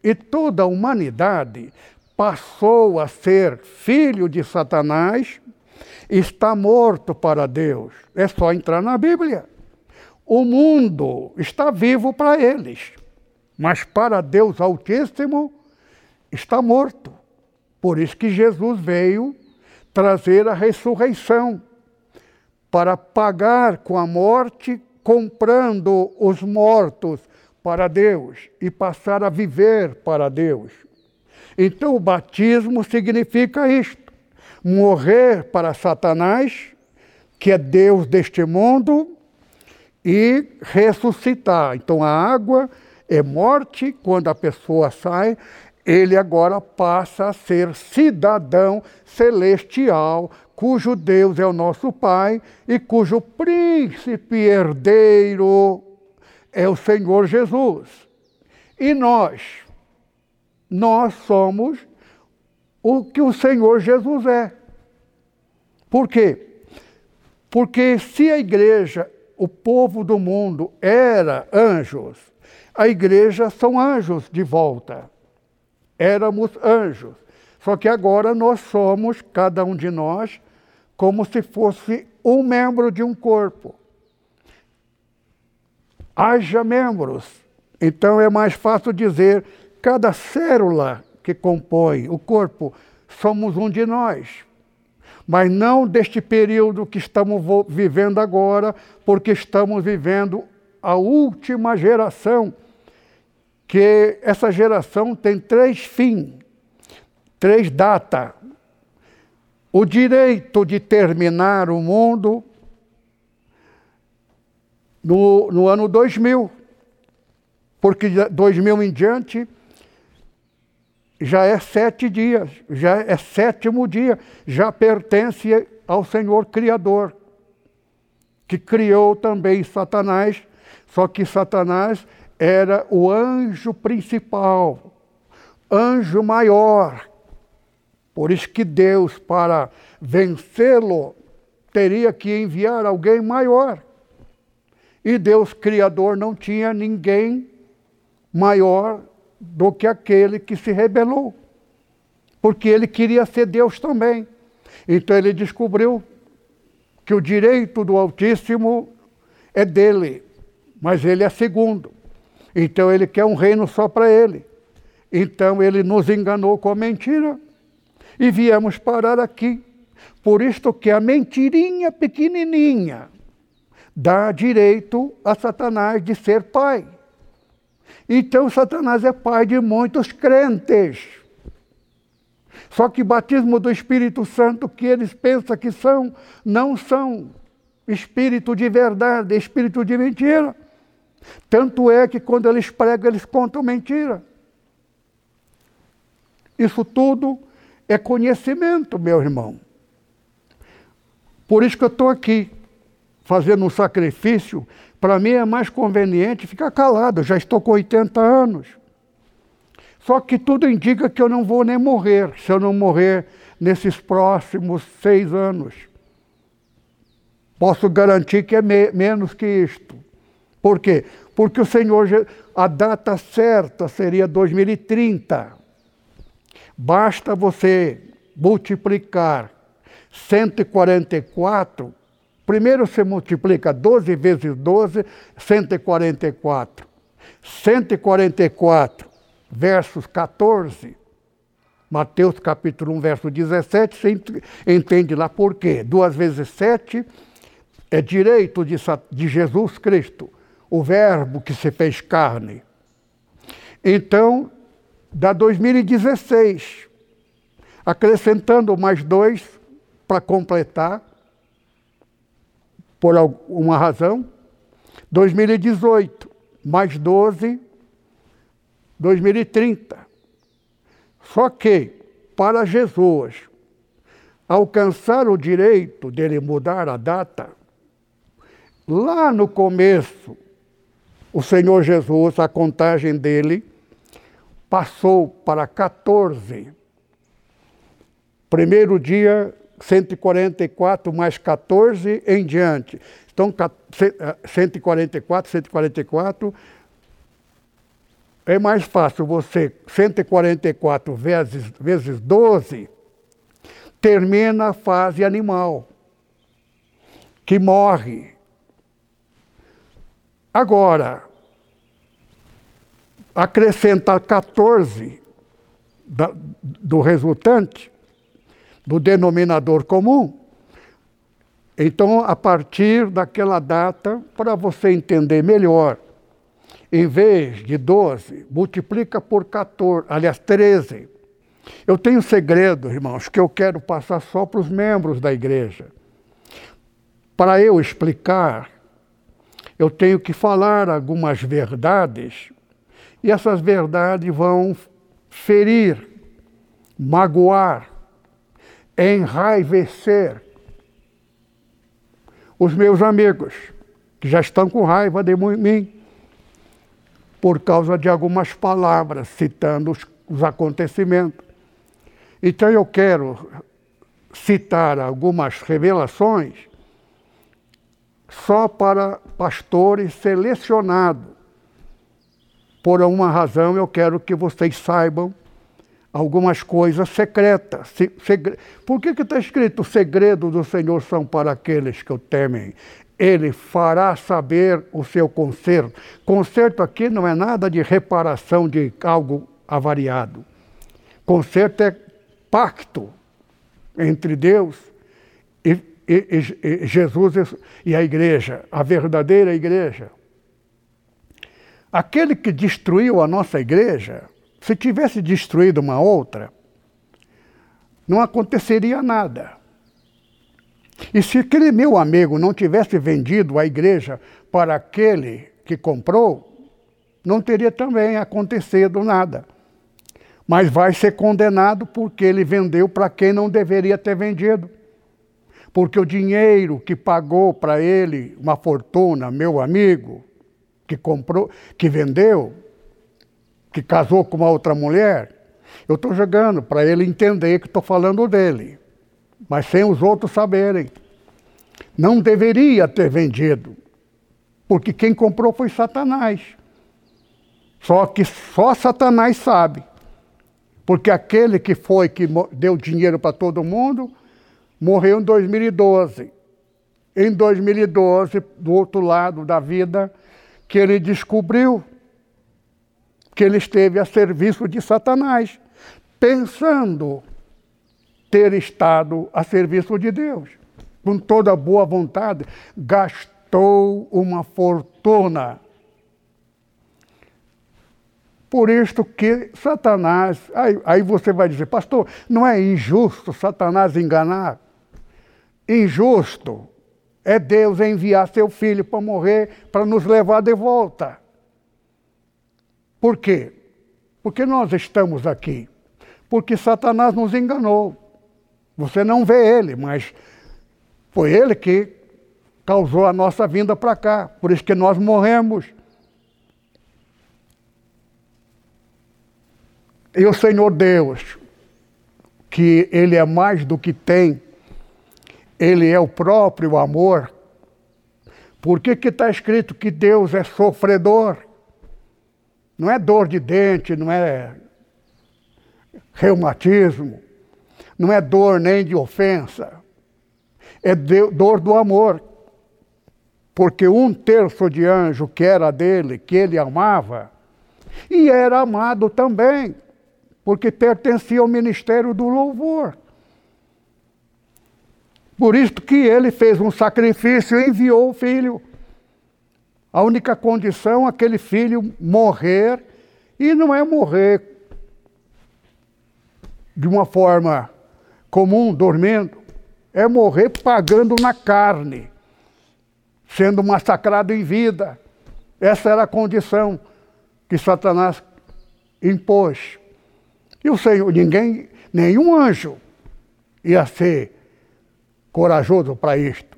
Speaker 1: E toda a humanidade passou a ser filho de Satanás, está morto para Deus. É só entrar na Bíblia. O mundo está vivo para eles, mas para Deus Altíssimo está morto. Por isso que Jesus veio trazer a ressurreição para pagar com a morte, comprando os mortos para Deus e passar a viver para Deus. Então, o batismo significa isto: morrer para Satanás, que é Deus deste mundo, e ressuscitar. Então, a água é morte quando a pessoa sai, ele agora passa a ser cidadão celestial cujo Deus é o nosso Pai e cujo príncipe herdeiro é o Senhor Jesus. E nós, nós somos o que o Senhor Jesus é. Por quê? Porque se a igreja, o povo do mundo, era anjos, a igreja são anjos de volta. Éramos anjos. Só que agora nós somos, cada um de nós, como se fosse um membro de um corpo. Haja membros. Então é mais fácil dizer cada célula que compõe o corpo somos um de nós. Mas não deste período que estamos vivendo agora, porque estamos vivendo a última geração, que essa geração tem três fins três datas o direito de terminar o mundo no, no ano 2000, porque 2000 em diante já é sete dias, já é sétimo dia, já pertence ao Senhor Criador, que criou também Satanás, só que Satanás era o anjo principal, anjo maior. Por isso que Deus, para vencê-lo, teria que enviar alguém maior. E Deus Criador não tinha ninguém maior do que aquele que se rebelou. Porque ele queria ser Deus também. Então ele descobriu que o direito do Altíssimo é dele, mas ele é segundo. Então ele quer um reino só para ele. Então ele nos enganou com a mentira e viemos parar aqui. Por isto que a mentirinha pequenininha dá direito a Satanás de ser pai. Então, Satanás é pai de muitos crentes. Só que batismo do Espírito Santo, que eles pensam que são, não são espírito de verdade, espírito de mentira. Tanto é que quando eles pregam, eles contam mentira. Isso tudo é conhecimento, meu irmão. Por isso que eu estou aqui, fazendo um sacrifício para mim é mais conveniente ficar calado, já estou com 80 anos. Só que tudo indica que eu não vou nem morrer, se eu não morrer nesses próximos seis anos. Posso garantir que é me menos que isto. Por quê? Porque o Senhor, a data certa seria 2030. Basta você multiplicar 144 Primeiro você multiplica 12 vezes 12, 144. 144 versos 14, Mateus capítulo 1, verso 17, você entende lá por quê. Duas vezes 7 é direito de, de Jesus Cristo, o verbo que se fez carne. Então, dá 2016, acrescentando mais dois para completar, por alguma razão. 2018, mais 12, 2030. Só que, para Jesus alcançar o direito dele mudar a data, lá no começo, o Senhor Jesus, a contagem dele, passou para 14. Primeiro dia 144 mais 14 em diante. Então, 144, 144. É mais fácil você, 144 vezes, vezes 12, termina a fase animal, que morre. Agora, acrescenta 14 da, do resultante, do denominador comum. Então, a partir daquela data, para você entender melhor, em vez de 12, multiplica por 14, aliás, 13. Eu tenho segredo, irmãos, que eu quero passar só para os membros da igreja. Para eu explicar, eu tenho que falar algumas verdades, e essas verdades vão ferir, magoar, enraivecer os meus amigos, que já estão com raiva de mim, por causa de algumas palavras citando os, os acontecimentos. Então eu quero citar algumas revelações só para pastores selecionados. Por uma razão, eu quero que vocês saibam algumas coisas secretas. Segre... Por que está escrito: segredo do Senhor são para aqueles que o temem? Ele fará saber o seu conserto. Conserto aqui não é nada de reparação de algo avariado. Conserto é pacto entre Deus e, e, e Jesus e a igreja, a verdadeira igreja. Aquele que destruiu a nossa igreja, se tivesse destruído uma outra, não aconteceria nada. E se aquele meu amigo não tivesse vendido a igreja para aquele que comprou, não teria também acontecido nada. Mas vai ser condenado porque ele vendeu para quem não deveria ter vendido. Porque o dinheiro que pagou para ele uma fortuna, meu amigo, que comprou, que vendeu, que casou com uma outra mulher, eu estou jogando para ele entender que estou falando dele, mas sem os outros saberem. Não deveria ter vendido, porque quem comprou foi Satanás. Só que só Satanás sabe. Porque aquele que foi que deu dinheiro para todo mundo morreu em 2012. Em 2012, do outro lado da vida, que ele descobriu que ele esteve a serviço de Satanás, pensando ter estado a serviço de Deus. Com toda boa vontade, gastou uma fortuna. Por isto que Satanás, aí, aí você vai dizer, pastor, não é injusto Satanás enganar? Injusto é Deus enviar seu filho para morrer, para nos levar de volta. Por quê? Porque nós estamos aqui. Porque Satanás nos enganou. Você não vê ele, mas foi ele que causou a nossa vinda para cá. Por isso que nós morremos. E o Senhor Deus, que Ele é mais do que tem, Ele é o próprio amor. Por que está escrito que Deus é sofredor? Não é dor de dente, não é reumatismo, não é dor nem de ofensa, é de, dor do amor. Porque um terço de anjo que era dele, que ele amava, e era amado também, porque pertencia ao ministério do louvor. Por isso que ele fez um sacrifício e enviou o filho. A única condição é aquele filho morrer, e não é morrer de uma forma comum, dormindo, é morrer pagando na carne, sendo massacrado em vida. Essa era a condição que Satanás impôs. E o Senhor, ninguém, nenhum anjo ia ser corajoso para isto.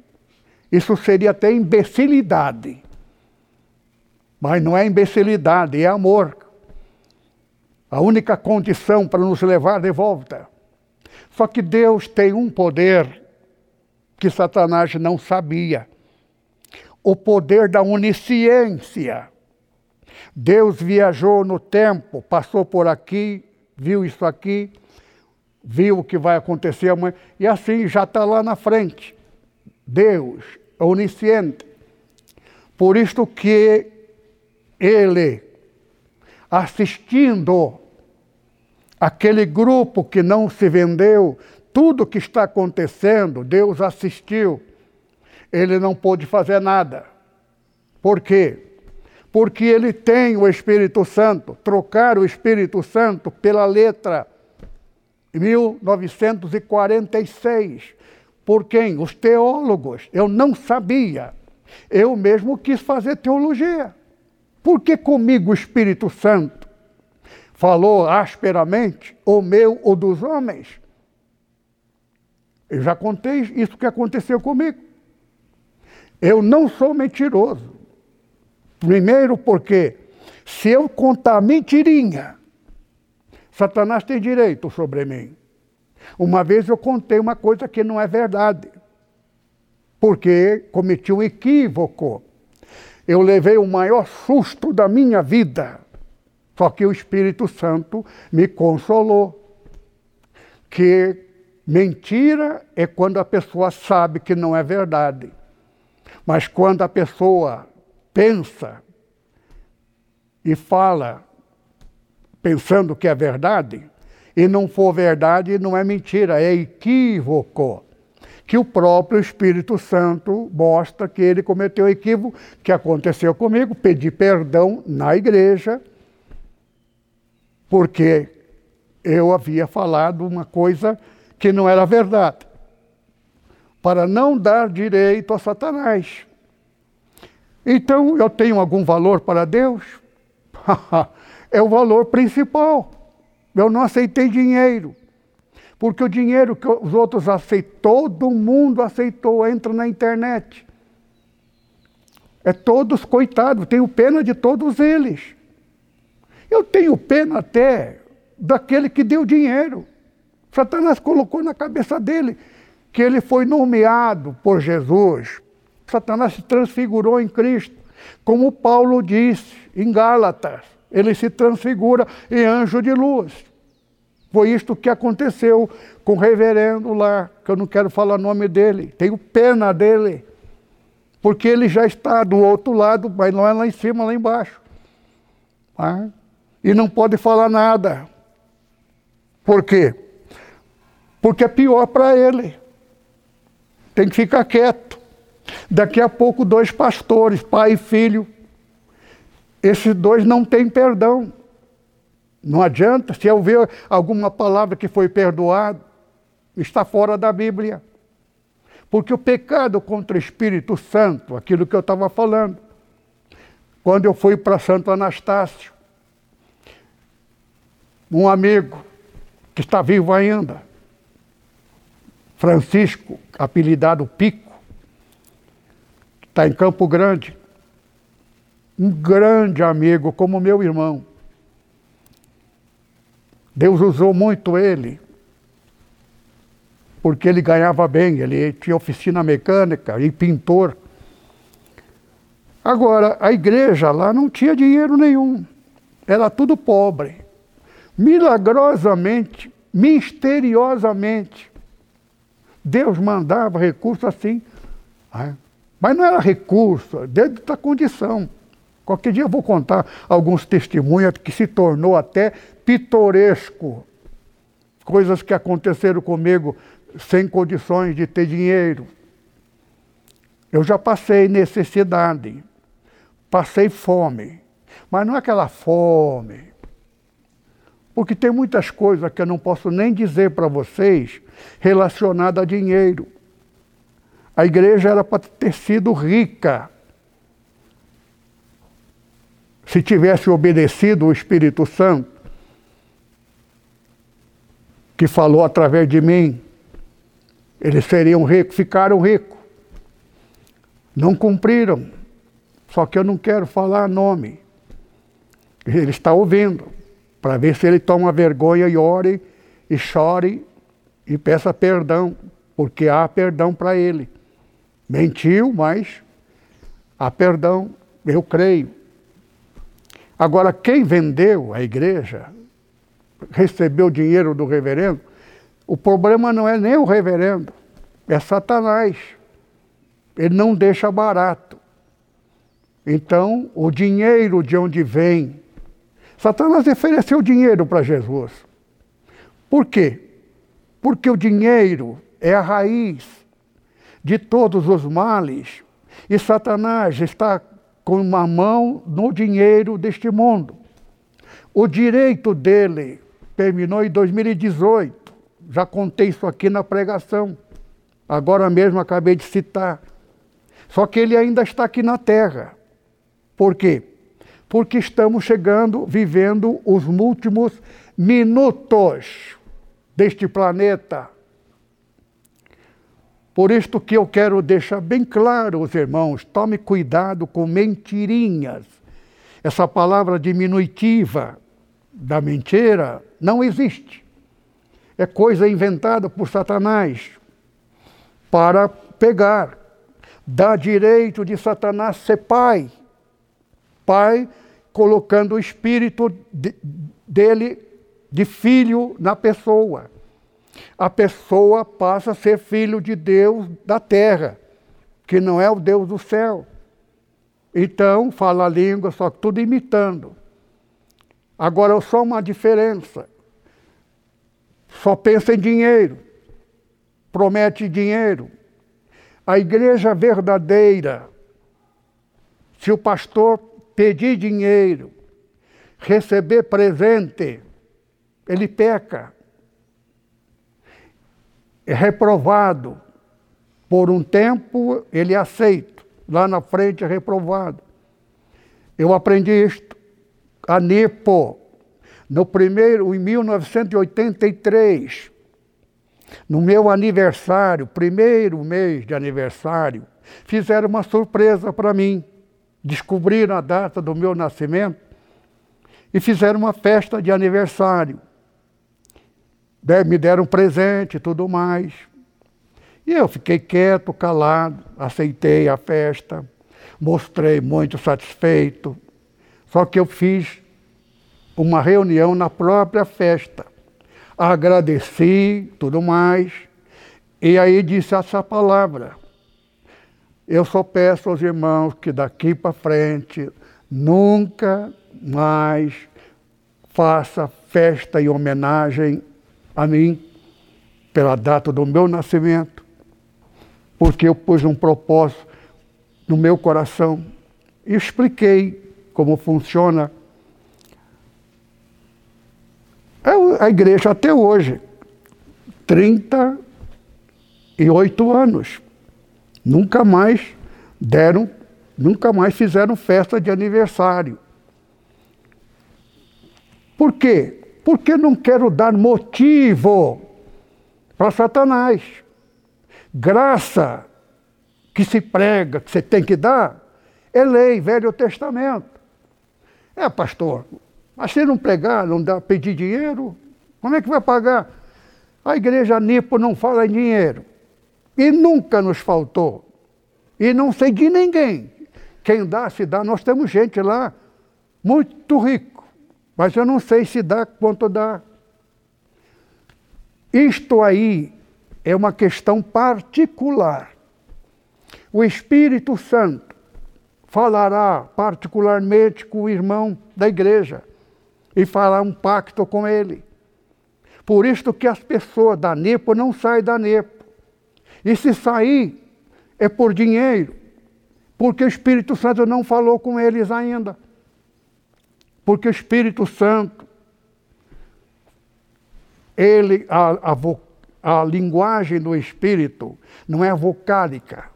Speaker 1: Isso seria até imbecilidade. Mas não é imbecilidade, é amor. A única condição para nos levar de volta. Só que Deus tem um poder que Satanás não sabia. O poder da onisciência. Deus viajou no tempo, passou por aqui, viu isso aqui, viu o que vai acontecer amanhã, e assim já está lá na frente. Deus, onisciente. Por isto que ele assistindo aquele grupo que não se vendeu, tudo que está acontecendo, Deus assistiu. Ele não pôde fazer nada. Por quê? Porque ele tem o Espírito Santo. Trocar o Espírito Santo pela letra 1946. Por quem? Os teólogos. Eu não sabia. Eu mesmo quis fazer teologia. Por que comigo o Espírito Santo falou asperamente, ou meu ou dos homens? Eu já contei isso que aconteceu comigo. Eu não sou mentiroso. Primeiro, porque se eu contar mentirinha, Satanás tem direito sobre mim. Uma vez eu contei uma coisa que não é verdade, porque cometi um equívoco eu levei o maior susto da minha vida. Só que o Espírito Santo me consolou. Que mentira é quando a pessoa sabe que não é verdade. Mas quando a pessoa pensa e fala pensando que é verdade, e não for verdade, não é mentira, é equívoco que o próprio Espírito Santo mostra que ele cometeu equívoco, que aconteceu comigo, pedi perdão na igreja, porque eu havia falado uma coisa que não era verdade. para não dar direito a Satanás. Então, eu tenho algum valor para Deus? é o valor principal. Eu não aceitei dinheiro. Porque o dinheiro que os outros aceitou, todo mundo aceitou, entra na internet. É todos coitados, tenho pena de todos eles. Eu tenho pena até daquele que deu dinheiro. Satanás colocou na cabeça dele que ele foi nomeado por Jesus. Satanás se transfigurou em Cristo. Como Paulo disse em Gálatas, ele se transfigura em anjo de luz. Foi isto que aconteceu com o reverendo lá, que eu não quero falar o nome dele. Tenho pena dele, porque ele já está do outro lado, mas não é lá em cima, lá embaixo. Ah, e não pode falar nada. Por quê? Porque é pior para ele. Tem que ficar quieto. Daqui a pouco, dois pastores, pai e filho, esses dois não têm perdão. Não adianta, se eu ver alguma palavra que foi perdoado, está fora da Bíblia. Porque o pecado contra o Espírito Santo, aquilo que eu estava falando, quando eu fui para Santo Anastácio, um amigo que está vivo ainda, Francisco, apelidado Pico, está em Campo Grande, um grande amigo, como meu irmão. Deus usou muito ele, porque ele ganhava bem, ele tinha oficina mecânica e pintor. Agora, a igreja lá não tinha dinheiro nenhum, era tudo pobre. Milagrosamente, misteriosamente, Deus mandava recurso assim. Né? Mas não era recurso, dentro da condição. Qualquer dia eu vou contar alguns testemunhos que se tornou até pitoresco. Coisas que aconteceram comigo sem condições de ter dinheiro. Eu já passei necessidade, passei fome, mas não é aquela fome. Porque tem muitas coisas que eu não posso nem dizer para vocês relacionadas a dinheiro. A igreja era para ter sido rica. Se tivesse obedecido o Espírito Santo, que falou através de mim, eles seriam ricos, ficaram ricos. Não cumpriram. Só que eu não quero falar nome. Ele está ouvindo, para ver se ele toma vergonha e ore e chore e peça perdão, porque há perdão para ele. Mentiu, mas há perdão, eu creio. Agora, quem vendeu a igreja, recebeu o dinheiro do reverendo, o problema não é nem o reverendo, é Satanás. Ele não deixa barato. Então, o dinheiro de onde vem. Satanás ofereceu dinheiro para Jesus. Por quê? Porque o dinheiro é a raiz de todos os males. E Satanás está com uma mão no dinheiro deste mundo. O direito dele terminou em 2018. Já contei isso aqui na pregação. Agora mesmo acabei de citar. Só que ele ainda está aqui na Terra. Por quê? Porque estamos chegando, vivendo os últimos minutos deste planeta. Por isto que eu quero deixar bem claro, os irmãos, tome cuidado com mentirinhas. Essa palavra diminutiva da mentira não existe. É coisa inventada por Satanás para pegar. Dá direito de Satanás ser pai. Pai colocando o espírito de, dele de filho na pessoa a pessoa passa a ser filho de Deus da terra, que não é o Deus do céu. Então, fala a língua, só tudo imitando. Agora, só uma diferença. Só pensa em dinheiro, promete dinheiro. A igreja verdadeira, se o pastor pedir dinheiro, receber presente, ele peca reprovado. Por um tempo ele é aceito, lá na frente é reprovado. Eu aprendi isto. A Nepo, no primeiro, em 1983, no meu aniversário, primeiro mês de aniversário, fizeram uma surpresa para mim. Descobriram a data do meu nascimento e fizeram uma festa de aniversário. Me deram um presente e tudo mais. E eu fiquei quieto, calado, aceitei a festa, mostrei muito satisfeito. Só que eu fiz uma reunião na própria festa. Agradeci, tudo mais, e aí disse essa palavra. Eu só peço aos irmãos que daqui para frente nunca mais faça festa e homenagem a mim pela data do meu nascimento, porque eu pus um propósito no meu coração e expliquei como funciona a igreja até hoje. 38 anos. Nunca mais deram, nunca mais fizeram festa de aniversário. Por quê? Porque não quero dar motivo para Satanás. Graça que se prega, que você tem que dar, é lei, Velho Testamento. É, pastor, mas se não pregar, não dá, pedir dinheiro, como é que vai pagar? A igreja Nipo não fala em dinheiro. E nunca nos faltou. E não sei de ninguém. Quem dá, se dá. Nós temos gente lá muito rico. Mas eu não sei se dá quanto dá. Isto aí é uma questão particular o Espírito Santo falará particularmente com o irmão da igreja e fará um pacto com ele. Por isso que as pessoas da NEPO não saem da NEPO. E se sair, é por dinheiro, porque o Espírito Santo não falou com eles ainda. Porque o Espírito Santo, ele, a, a, a linguagem do Espírito não é vocálica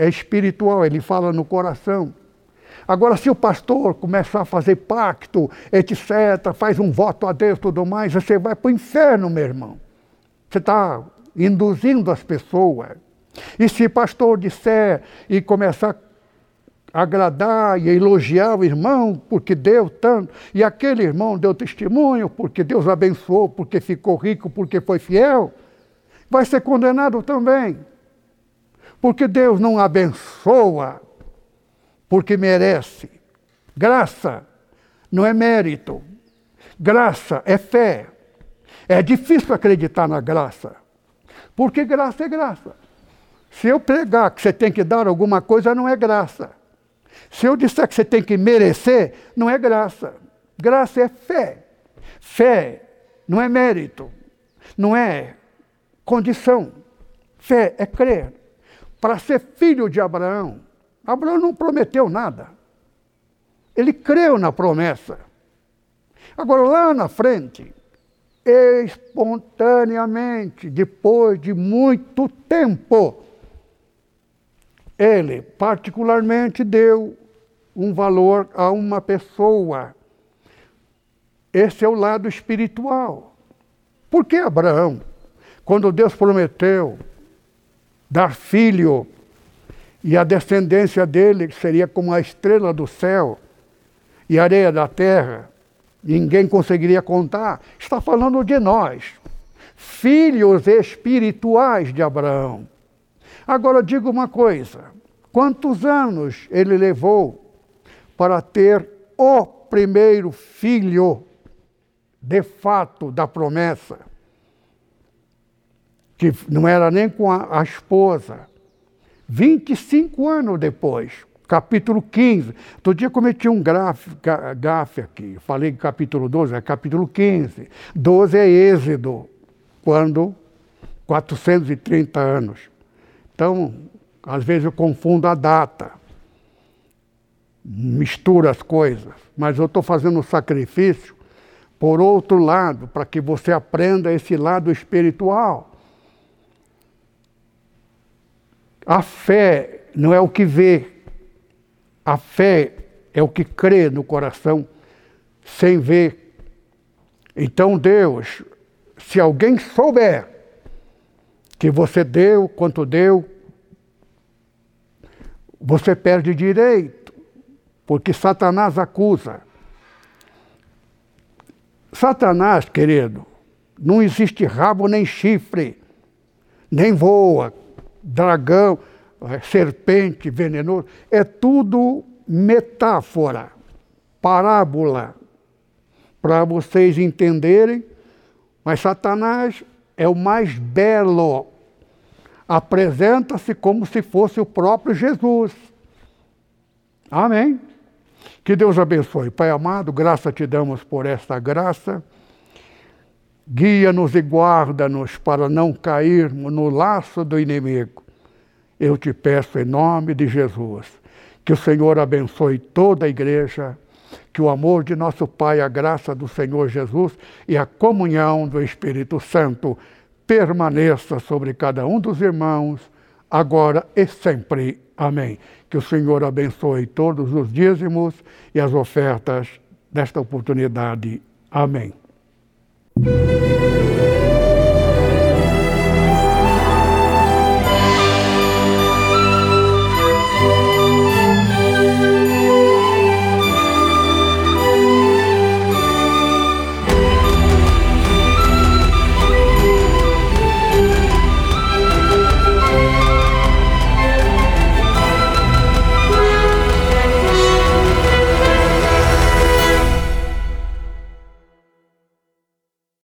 Speaker 1: é espiritual, ele fala no coração. Agora, se o pastor começar a fazer pacto, etc., faz um voto a Deus e tudo mais, você vai para o inferno, meu irmão. Você está induzindo as pessoas. E se o pastor disser e começar a agradar e elogiar o irmão, porque deu tanto, e aquele irmão deu testemunho, porque Deus abençoou, porque ficou rico, porque foi fiel, vai ser condenado também. Porque Deus não abençoa porque merece. Graça não é mérito. Graça é fé. É difícil acreditar na graça. Porque graça é graça. Se eu pregar que você tem que dar alguma coisa, não é graça. Se eu disser que você tem que merecer, não é graça. Graça é fé. Fé não é mérito, não é condição. Fé é crer para ser filho de Abraão. Abraão não prometeu nada. Ele creu na promessa. Agora, lá na frente, espontaneamente, depois de muito tempo, ele particularmente deu um valor a uma pessoa. Esse é o lado espiritual. Por que Abraão, quando Deus prometeu dar filho, e a descendência dele seria como a estrela do céu e a areia da terra. Ninguém conseguiria contar. Está falando de nós, filhos espirituais de Abraão. Agora digo uma coisa: quantos anos ele levou para ter o primeiro filho, de fato, da promessa? que não era nem com a, a esposa. 25 anos depois, capítulo 15. Outro dia cometi um gafe aqui. Falei capítulo 12, é capítulo 15. 12 é Êxodo, quando 430 anos. Então, às vezes eu confundo a data, misturo as coisas, mas eu estou fazendo um sacrifício por outro lado, para que você aprenda esse lado espiritual. A fé não é o que vê, a fé é o que crê no coração sem ver. Então, Deus, se alguém souber que você deu quanto deu, você perde direito, porque Satanás acusa. Satanás, querido, não existe rabo nem chifre, nem voa, dragão, é, serpente venenoso, é tudo metáfora, parábola, para vocês entenderem, mas Satanás é o mais belo. Apresenta-se como se fosse o próprio Jesus. Amém? Que Deus abençoe. Pai amado, graça te damos por esta graça. Guia-nos e guarda-nos para não cairmos no laço do inimigo. Eu te peço em nome de Jesus. Que o Senhor abençoe toda a igreja que o amor de nosso Pai, a graça do Senhor Jesus e a comunhão do Espírito Santo permaneça sobre cada um dos irmãos, agora e sempre. Amém. Que o Senhor abençoe todos os dízimos e as ofertas desta oportunidade. Amém.